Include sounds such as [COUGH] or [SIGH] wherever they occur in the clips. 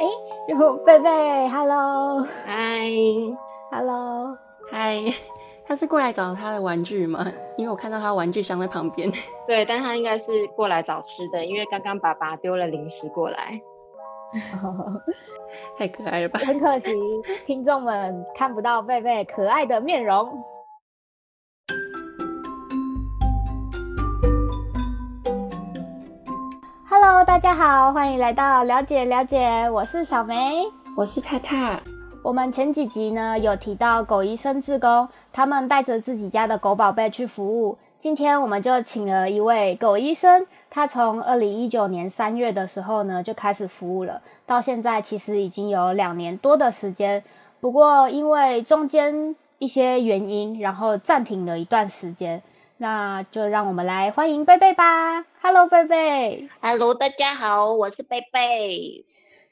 哎，有贝贝，Hello，嗨，Hello，嗨，他是过来找他的玩具吗？因为我看到他玩具箱在旁边。[LAUGHS] 对，但他应该是过来找吃的，因为刚刚爸爸丢了零食过来。[LAUGHS] 太可爱了吧！很可惜，听众们看不到贝贝可爱的面容。Hello，大家好，欢迎来到了解了解，我是小梅，我是太太。我们前几集呢有提到狗医生志工，他们带着自己家的狗宝贝去服务。今天我们就请了一位狗医生，他从二零一九年三月的时候呢就开始服务了，到现在其实已经有两年多的时间。不过因为中间一些原因，然后暂停了一段时间。那就让我们来欢迎贝贝吧。Hello，贝贝。Hello，大家好，我是贝贝。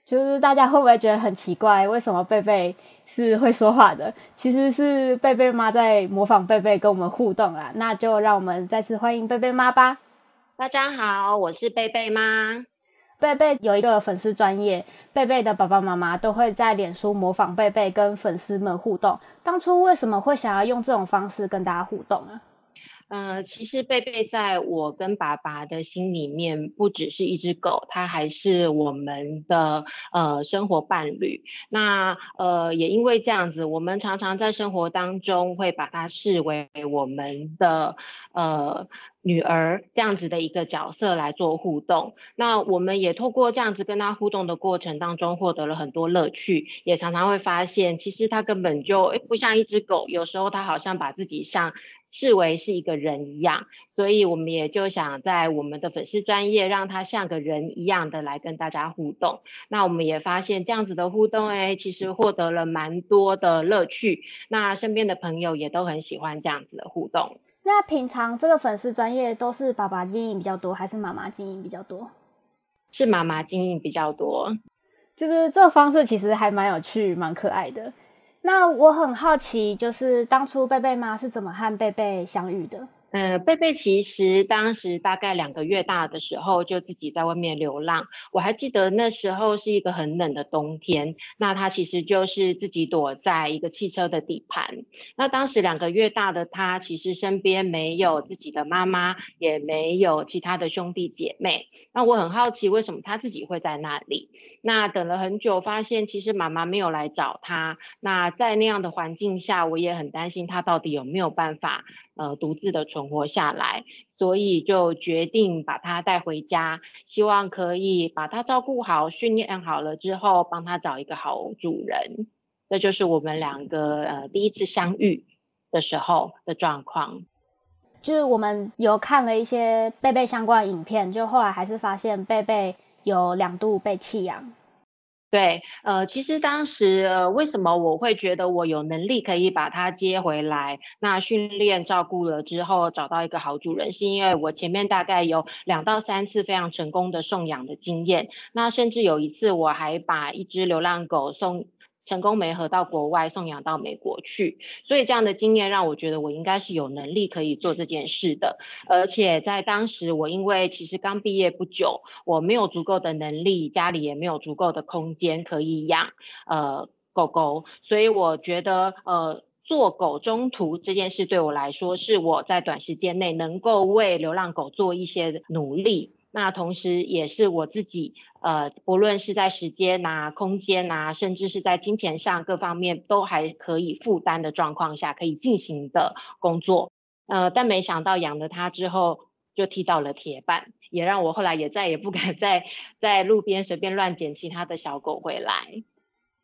就是大家会不会觉得很奇怪，为什么贝贝是会说话的？其实是贝贝妈在模仿贝贝跟我们互动啦。那就让我们再次欢迎贝贝妈吧。大家好，我是贝贝妈。贝贝有一个粉丝专业，贝贝的爸爸妈妈都会在脸书模仿贝贝跟粉丝们互动。当初为什么会想要用这种方式跟大家互动呢？呃，其实贝贝在我跟爸爸的心里面，不只是一只狗，它还是我们的呃生活伴侣。那呃也因为这样子，我们常常在生活当中会把它视为我们的呃女儿这样子的一个角色来做互动。那我们也透过这样子跟它互动的过程当中，获得了很多乐趣，也常常会发现，其实它根本就诶不像一只狗，有时候它好像把自己像。视为是一个人一样，所以我们也就想在我们的粉丝专业，让他像个人一样的来跟大家互动。那我们也发现这样子的互动，哎，其实获得了蛮多的乐趣。那身边的朋友也都很喜欢这样子的互动。那平常这个粉丝专业都是爸爸经营比较多，还是妈妈经营比较多？是妈妈经营比较多。就是这个方式其实还蛮有趣，蛮可爱的。那我很好奇，就是当初贝贝妈是怎么和贝贝相遇的？嗯，贝贝其实当时大概两个月大的时候，就自己在外面流浪。我还记得那时候是一个很冷的冬天，那他其实就是自己躲在一个汽车的底盘。那当时两个月大的他，其实身边没有自己的妈妈，也没有其他的兄弟姐妹。那我很好奇，为什么他自己会在那里？那等了很久，发现其实妈妈没有来找他。那在那样的环境下，我也很担心他到底有没有办法。呃，独自的存活下来，所以就决定把它带回家，希望可以把它照顾好，训练好了之后，帮它找一个好主人。这就是我们两个呃第一次相遇的时候的状况。就是我们有看了一些贝贝相关的影片，就后来还是发现贝贝有两度被弃养。对，呃，其实当时，呃，为什么我会觉得我有能力可以把它接回来？那训练照顾了之后，找到一个好主人，是因为我前面大概有两到三次非常成功的送养的经验。那甚至有一次，我还把一只流浪狗送。成功没合到国外送养到美国去，所以这样的经验让我觉得我应该是有能力可以做这件事的。而且在当时，我因为其实刚毕业不久，我没有足够的能力，家里也没有足够的空间可以养呃狗狗，所以我觉得呃做狗中途这件事对我来说，是我在短时间内能够为流浪狗做一些努力。那同时，也是我自己，呃，不论是在时间呐、空间呐，甚至是在金钱上各方面都还可以负担的状况下，可以进行的工作。呃，但没想到养了它之后，就踢到了铁板，也让我后来也再也不敢 [LAUGHS] 在在路边随便乱捡其他的小狗回来。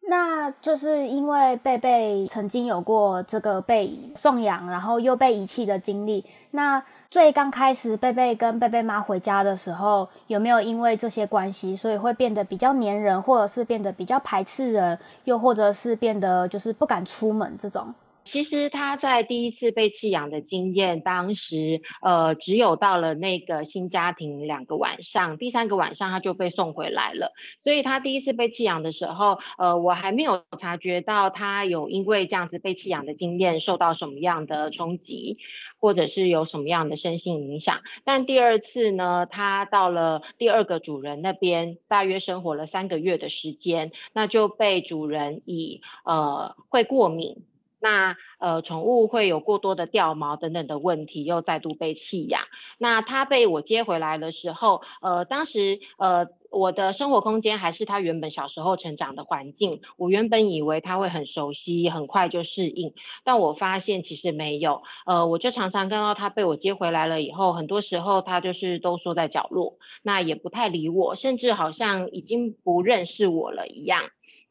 那就是因为贝贝曾经有过这个被送养，然后又被遗弃的经历。那最刚开始，贝贝跟贝贝妈回家的时候，有没有因为这些关系，所以会变得比较黏人，或者是变得比较排斥人，又或者是变得就是不敢出门这种？其实他在第一次被弃养的经验，当时呃只有到了那个新家庭两个晚上，第三个晚上他就被送回来了。所以他第一次被弃养的时候，呃我还没有察觉到他有因为这样子被弃养的经验受到什么样的冲击，或者是有什么样的身心影响。但第二次呢，他到了第二个主人那边，大约生活了三个月的时间，那就被主人以呃会过敏。那呃，宠物会有过多的掉毛等等的问题，又再度被弃养。那它被我接回来的时候，呃，当时呃，我的生活空间还是它原本小时候成长的环境。我原本以为它会很熟悉，很快就适应，但我发现其实没有。呃，我就常常看到它被我接回来了以后，很多时候它就是都缩在角落，那也不太理我，甚至好像已经不认识我了一样。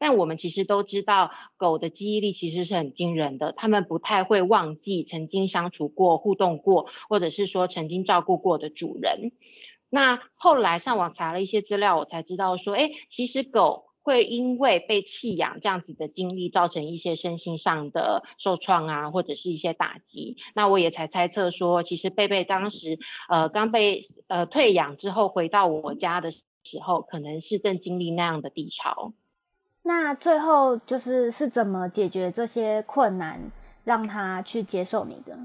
但我们其实都知道，狗的记忆力其实是很惊人的，它们不太会忘记曾经相处过、互动过，或者是说曾经照顾过的主人。那后来上网查了一些资料，我才知道说，哎，其实狗会因为被弃养这样子的经历，造成一些身心上的受创啊，或者是一些打击。那我也才猜测说，其实贝贝当时呃刚被呃退养之后回到我家的时候，可能是正经历那样的低潮。那最后就是是怎么解决这些困难，让他去接受你的？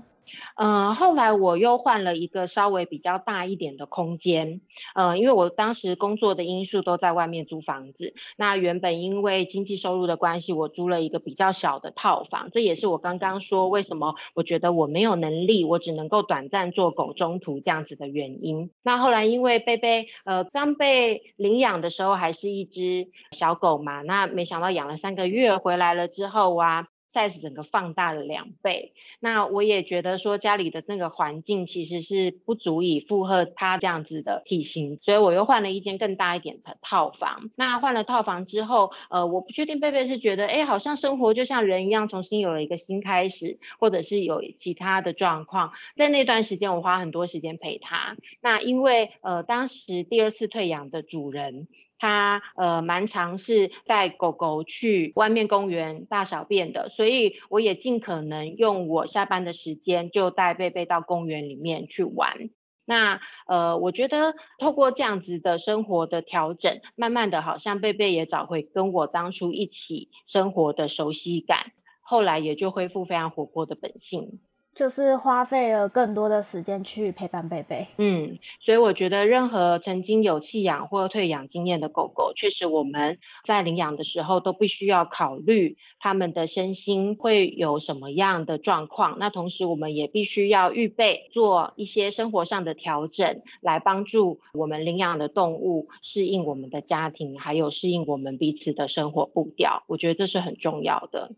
嗯，后来我又换了一个稍微比较大一点的空间，嗯，因为我当时工作的因素都在外面租房子，那原本因为经济收入的关系，我租了一个比较小的套房，这也是我刚刚说为什么我觉得我没有能力，我只能够短暂做狗中途这样子的原因。那后来因为贝贝呃刚被领养的时候还是一只小狗嘛，那没想到养了三个月回来了之后啊。Size 整个放大了两倍，那我也觉得说家里的那个环境其实是不足以负荷它这样子的体型，所以我又换了一间更大一点的套房。那换了套房之后，呃，我不确定贝贝是觉得，哎，好像生活就像人一样，重新有了一个新开始，或者是有其他的状况。在那段时间，我花很多时间陪他。那因为呃，当时第二次退养的主人。他呃蛮常是带狗狗去外面公园大小便的，所以我也尽可能用我下班的时间就带贝贝到公园里面去玩。那呃，我觉得透过这样子的生活的调整，慢慢的好像贝贝也找回跟我当初一起生活的熟悉感，后来也就恢复非常活泼的本性。就是花费了更多的时间去陪伴贝贝。嗯，所以我觉得任何曾经有弃养或退养经验的狗狗，确实我们在领养的时候都必须要考虑他们的身心会有什么样的状况。那同时我们也必须要预备做一些生活上的调整，来帮助我们领养的动物适应我们的家庭，还有适应我们彼此的生活步调。我觉得这是很重要的。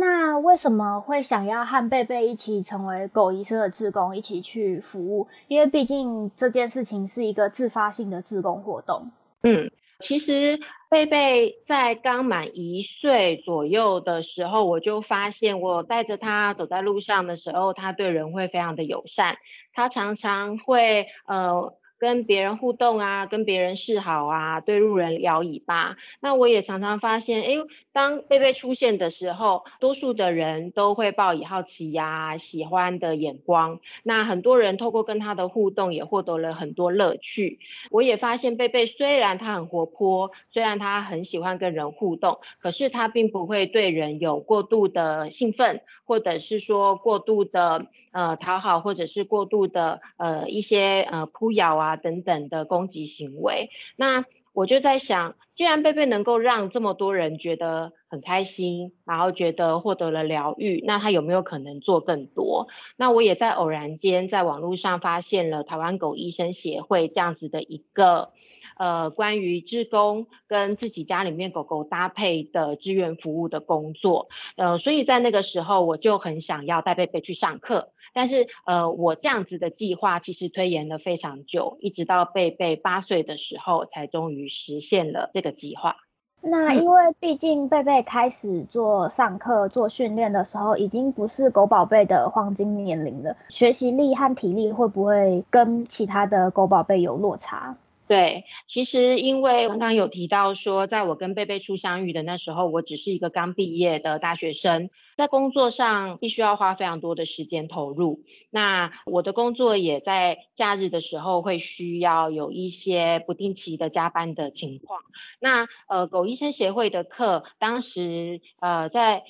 那为什么会想要和贝贝一起成为狗医生的志工，一起去服务？因为毕竟这件事情是一个自发性的志工活动。嗯，其实贝贝在刚满一岁左右的时候，我就发现，我带着他走在路上的时候，他对人会非常的友善，他常常会呃。跟别人互动啊，跟别人示好啊，对路人摇尾巴。那我也常常发现，哎，当贝贝出现的时候，多数的人都会报以好奇呀、喜欢的眼光。那很多人透过跟他的互动，也获得了很多乐趣。我也发现，贝贝虽然他很活泼，虽然他很喜欢跟人互动，可是他并不会对人有过度的兴奋，或者是说过度的呃讨好，或者是过度的呃一些呃扑咬啊。啊等等的攻击行为，那我就在想，既然贝贝能够让这么多人觉得很开心，然后觉得获得了疗愈，那他有没有可能做更多？那我也在偶然间在网络上发现了台湾狗医生协会这样子的一个呃关于志工跟自己家里面狗狗搭配的志愿服务的工作，呃，所以在那个时候我就很想要带贝贝去上课。但是，呃，我这样子的计划其实推延了非常久，一直到贝贝八岁的时候，才终于实现了这个计划。那因为毕竟贝贝开始做上课、做训练的时候，已经不是狗宝贝的黄金年龄了，学习力和体力会不会跟其他的狗宝贝有落差？对，其实因为刚刚有提到说，在我跟贝贝初相遇的那时候，我只是一个刚毕业的大学生，在工作上必须要花非常多的时间投入。那我的工作也在假日的时候会需要有一些不定期的加班的情况。那呃，狗医生协会的课，当时呃在。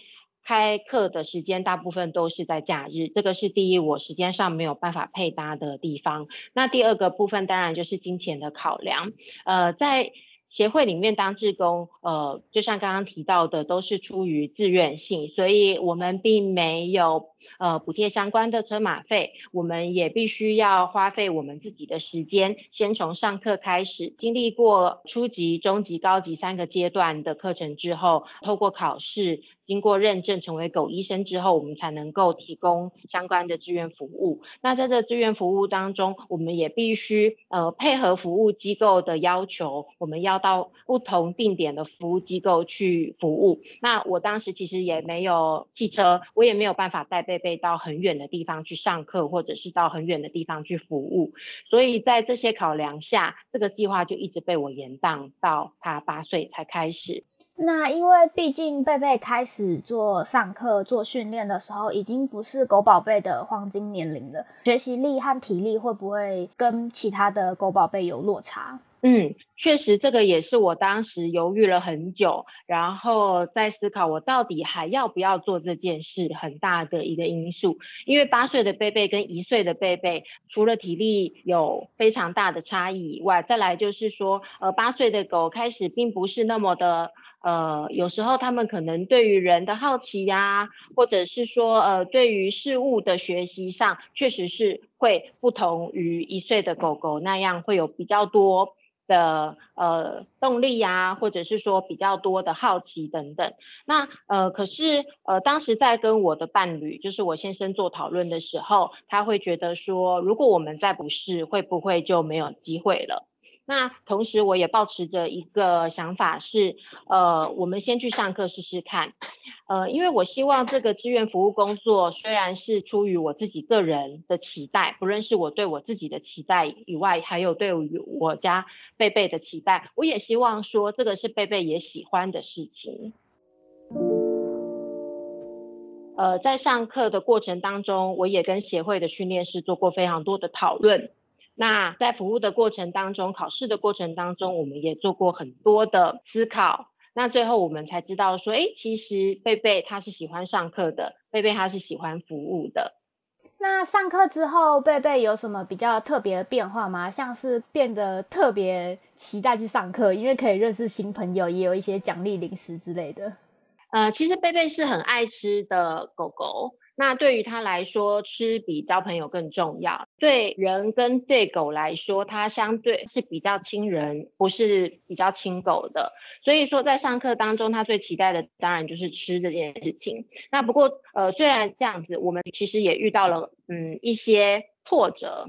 开课的时间大部分都是在假日，这个是第一，我时间上没有办法配搭的地方。那第二个部分当然就是金钱的考量，呃，在。协会里面当志工，呃，就像刚刚提到的，都是出于自愿性，所以我们并没有呃补贴相关的车马费，我们也必须要花费我们自己的时间，先从上课开始，经历过初级、中级、高级三个阶段的课程之后，透过考试，经过认证成为狗医生之后，我们才能够提供相关的志愿服务。那在这志愿服务当中，我们也必须呃配合服务机构的要求，我们要到不同定点的服务机构去服务。那我当时其实也没有汽车，我也没有办法带贝贝到很远的地方去上课，或者是到很远的地方去服务。所以在这些考量下，这个计划就一直被我延宕到他八岁才开始。那因为毕竟贝贝开始做上课、做训练的时候，已经不是狗宝贝的黄金年龄了。学习力和体力会不会跟其他的狗宝贝有落差？嗯，确实，这个也是我当时犹豫了很久，然后在思考我到底还要不要做这件事，很大的一个因素。因为八岁的贝贝跟一岁的贝贝，除了体力有非常大的差异以外，再来就是说，呃，八岁的狗开始并不是那么的。呃，有时候他们可能对于人的好奇呀、或者是说，呃，对于事物的学习上，确实是会不同于一岁的狗狗那样，会有比较多的呃动力呀、或者是说比较多的好奇等等。那呃，可是呃，当时在跟我的伴侣，就是我先生做讨论的时候，他会觉得说，如果我们再不试，会不会就没有机会了？那同时，我也抱持着一个想法是，呃，我们先去上课试试看，呃，因为我希望这个志愿服务工作虽然是出于我自己个人的期待，不论是我对我自己的期待以外，还有对于我家贝贝的期待，我也希望说这个是贝贝也喜欢的事情。呃，在上课的过程当中，我也跟协会的训练师做过非常多的讨论。那在服务的过程当中，考试的过程当中，我们也做过很多的思考。那最后我们才知道说，哎，其实贝贝他是喜欢上课的，贝贝他是喜欢服务的。那上课之后，贝贝有什么比较特别的变化吗？像是变得特别期待去上课，因为可以认识新朋友，也有一些奖励零食之类的。呃，其实贝贝是很爱吃的狗狗。那对于他来说，吃比交朋友更重要。对人跟对狗来说，它相对是比较亲人，不是比较亲狗的。所以说，在上课当中，他最期待的当然就是吃这件事情。那不过，呃，虽然这样子，我们其实也遇到了嗯一些挫折。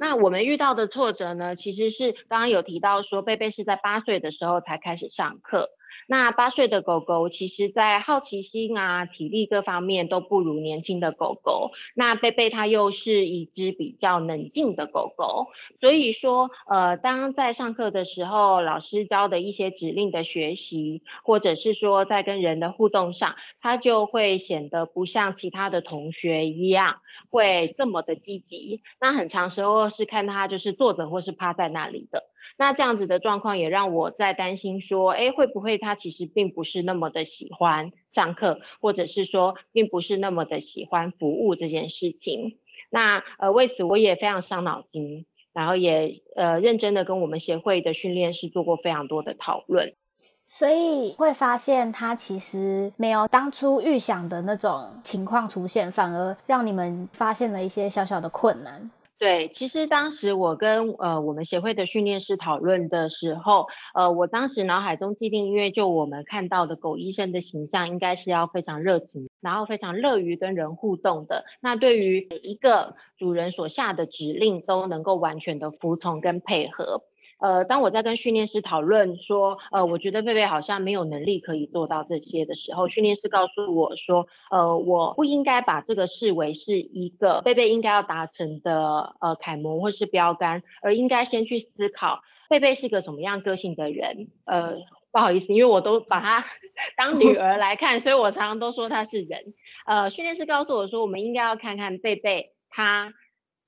那我们遇到的挫折呢，其实是刚刚有提到说，贝贝是在八岁的时候才开始上课。那八岁的狗狗，其实在好奇心啊、体力各方面都不如年轻的狗狗。那贝贝它又是一只比较冷静的狗狗，所以说，呃，当在上课的时候，老师教的一些指令的学习，或者是说在跟人的互动上，它就会显得不像其他的同学一样会这么的积极。那很长时候是看它就是坐着或是趴在那里的。那这样子的状况也让我在担心说，哎，会不会他其实并不是那么的喜欢上课，或者是说并不是那么的喜欢服务这件事情。那呃，为此我也非常伤脑筋，然后也呃认真的跟我们协会的训练师做过非常多的讨论。所以会发现他其实没有当初预想的那种情况出现，反而让你们发现了一些小小的困难。对，其实当时我跟呃我们协会的训练师讨论的时候，呃，我当时脑海中既定，因为就我们看到的狗医生的形象，应该是要非常热情，然后非常乐于跟人互动的。那对于每一个主人所下的指令，都能够完全的服从跟配合。呃，当我在跟训练师讨论说，呃，我觉得贝贝好像没有能力可以做到这些的时候，训练师告诉我说，呃，我不应该把这个视为是一个贝贝应该要达成的呃楷模或是标杆，而应该先去思考贝贝是个什么样个性的人。呃，不好意思，因为我都把她 [LAUGHS] 当女儿来看，所以我常常都说她是人。呃，训练师告诉我说，我们应该要看看贝贝他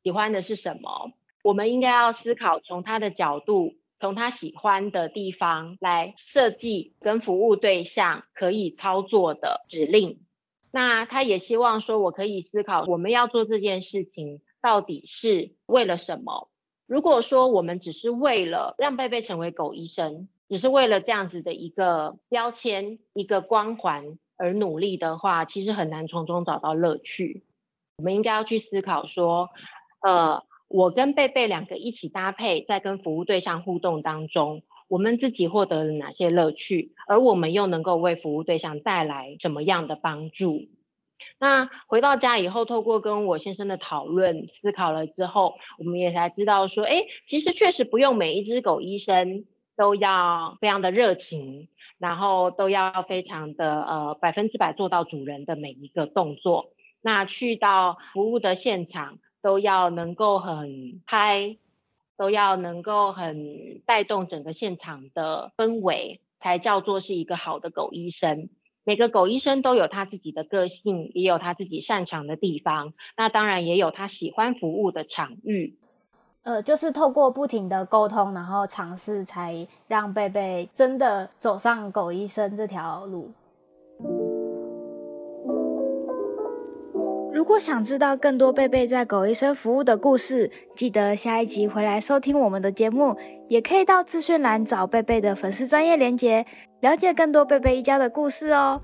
喜欢的是什么。我们应该要思考，从他的角度，从他喜欢的地方来设计跟服务对象可以操作的指令。那他也希望说，我可以思考，我们要做这件事情到底是为了什么？如果说我们只是为了让贝贝成为狗医生，只是为了这样子的一个标签、一个光环而努力的话，其实很难从中找到乐趣。我们应该要去思考说，呃。我跟贝贝两个一起搭配，在跟服务对象互动当中，我们自己获得了哪些乐趣，而我们又能够为服务对象带来什么样的帮助？那回到家以后，透过跟我先生的讨论、思考了之后，我们也才知道说，哎，其实确实不用每一只狗医生都要非常的热情，然后都要非常的呃百分之百做到主人的每一个动作。那去到服务的现场。都要能够很嗨，都要能够很带动整个现场的氛围，才叫做是一个好的狗医生。每个狗医生都有他自己的个性，也有他自己擅长的地方，那当然也有他喜欢服务的场域。呃，就是透过不停的沟通，然后尝试，才让贝贝真的走上狗医生这条路。如果想知道更多贝贝在狗医生服务的故事，记得下一集回来收听我们的节目，也可以到资讯栏找贝贝的粉丝专业连结，了解更多贝贝一家的故事哦。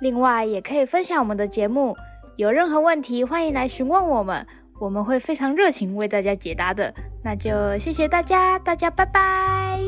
另外，也可以分享我们的节目，有任何问题欢迎来询问我们，我们会非常热情为大家解答的。那就谢谢大家，大家拜拜。